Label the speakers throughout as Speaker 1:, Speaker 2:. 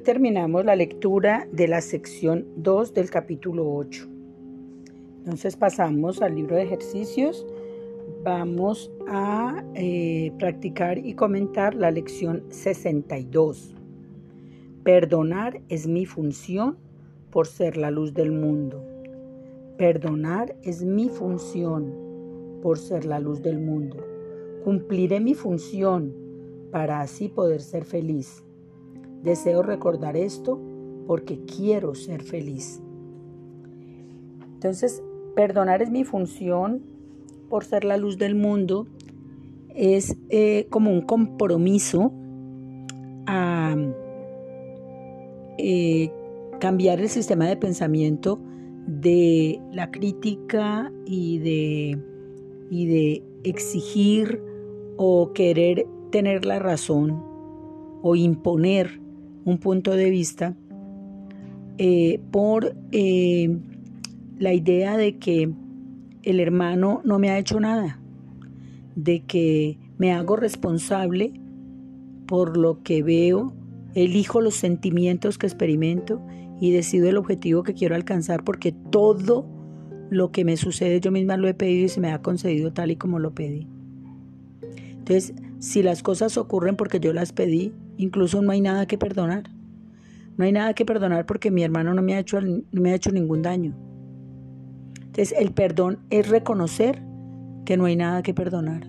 Speaker 1: terminamos la lectura de la sección 2 del capítulo 8. Entonces pasamos al libro de ejercicios. Vamos a eh, practicar y comentar la lección 62. Perdonar es mi función por ser la luz del mundo. Perdonar es mi función por ser la luz del mundo. Cumpliré mi función para así poder ser feliz. Deseo recordar esto porque quiero ser feliz. Entonces, perdonar es mi función por ser la luz del mundo. Es eh, como un compromiso a eh, cambiar el sistema de pensamiento de la crítica y de, y de exigir o querer tener la razón o imponer un punto de vista eh, por eh, la idea de que el hermano no me ha hecho nada, de que me hago responsable por lo que veo, elijo los sentimientos que experimento y decido el objetivo que quiero alcanzar porque todo lo que me sucede yo misma lo he pedido y se me ha concedido tal y como lo pedí. Entonces, si las cosas ocurren porque yo las pedí, incluso no hay nada que perdonar. No hay nada que perdonar porque mi hermano no me ha hecho, no me ha hecho ningún daño. Entonces, el perdón es reconocer que no hay nada que perdonar.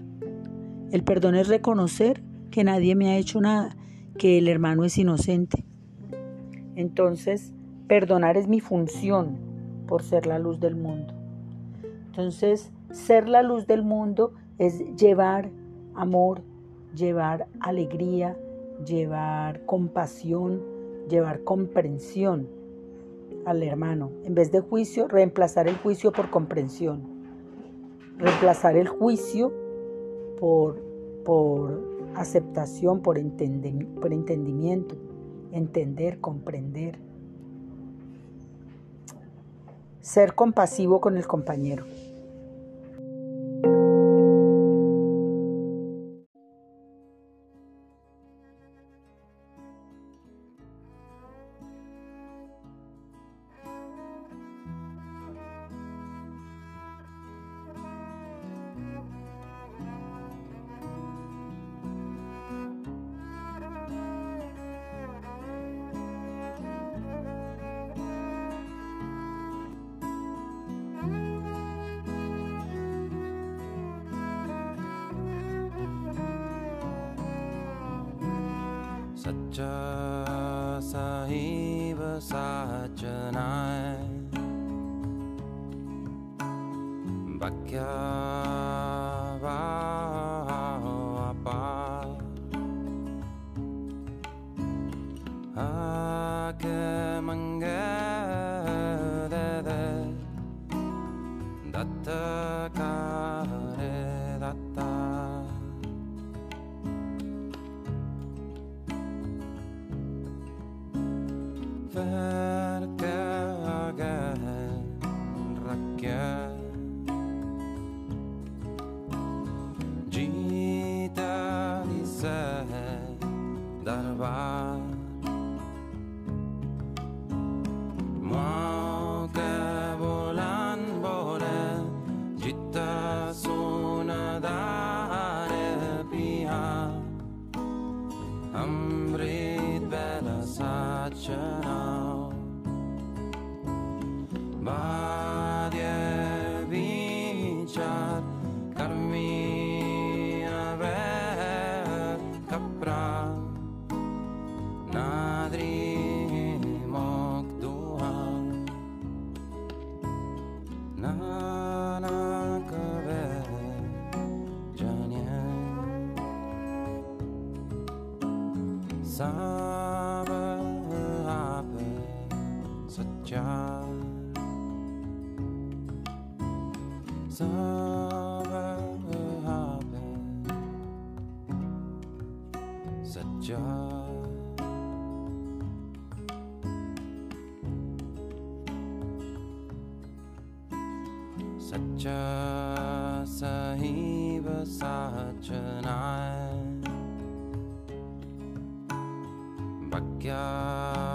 Speaker 1: El perdón es reconocer que nadie me ha hecho nada, que el hermano es inocente. Entonces, Perdonar es mi función por ser la luz del mundo. Entonces, ser la luz del mundo es llevar amor, llevar alegría, llevar compasión, llevar comprensión al hermano. En vez de juicio, reemplazar el juicio por comprensión. Reemplazar el juicio por, por aceptación, por, por entendimiento. Entender, comprender. Ser compasivo con el compañero.
Speaker 2: सच्चा साहिब साचनाय। verkägään rakkää. Jita lisää darvaa. Muoke volan vore, jitta sunadare piha. Amrit bella sacchara. sabah apa saja. Sabah pagkat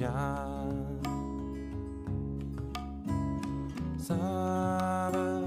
Speaker 2: job. Sabah,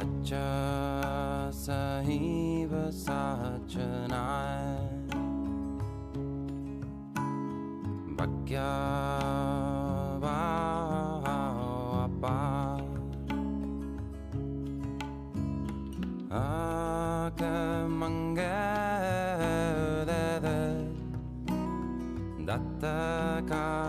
Speaker 2: सच्चा सही व साचनाय बग्या अपार आक का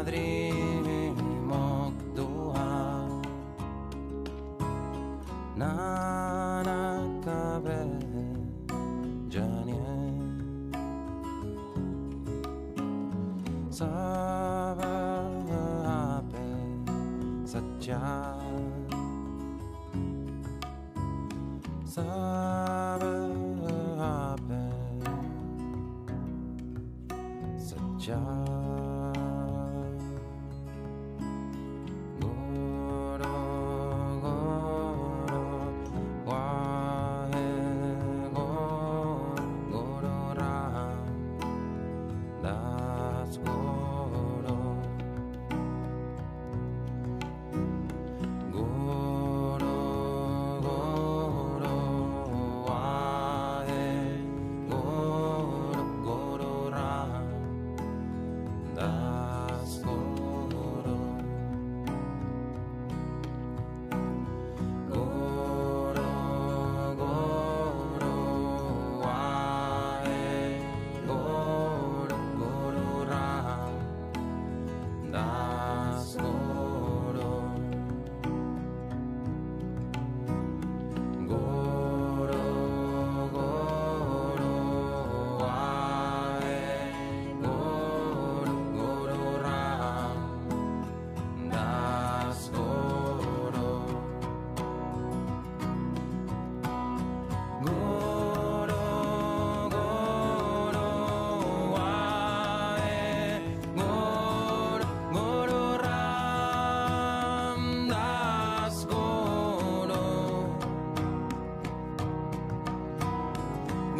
Speaker 2: madrimok doha Nanakabe janie Sabahape satya Sabahape satya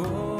Speaker 2: more.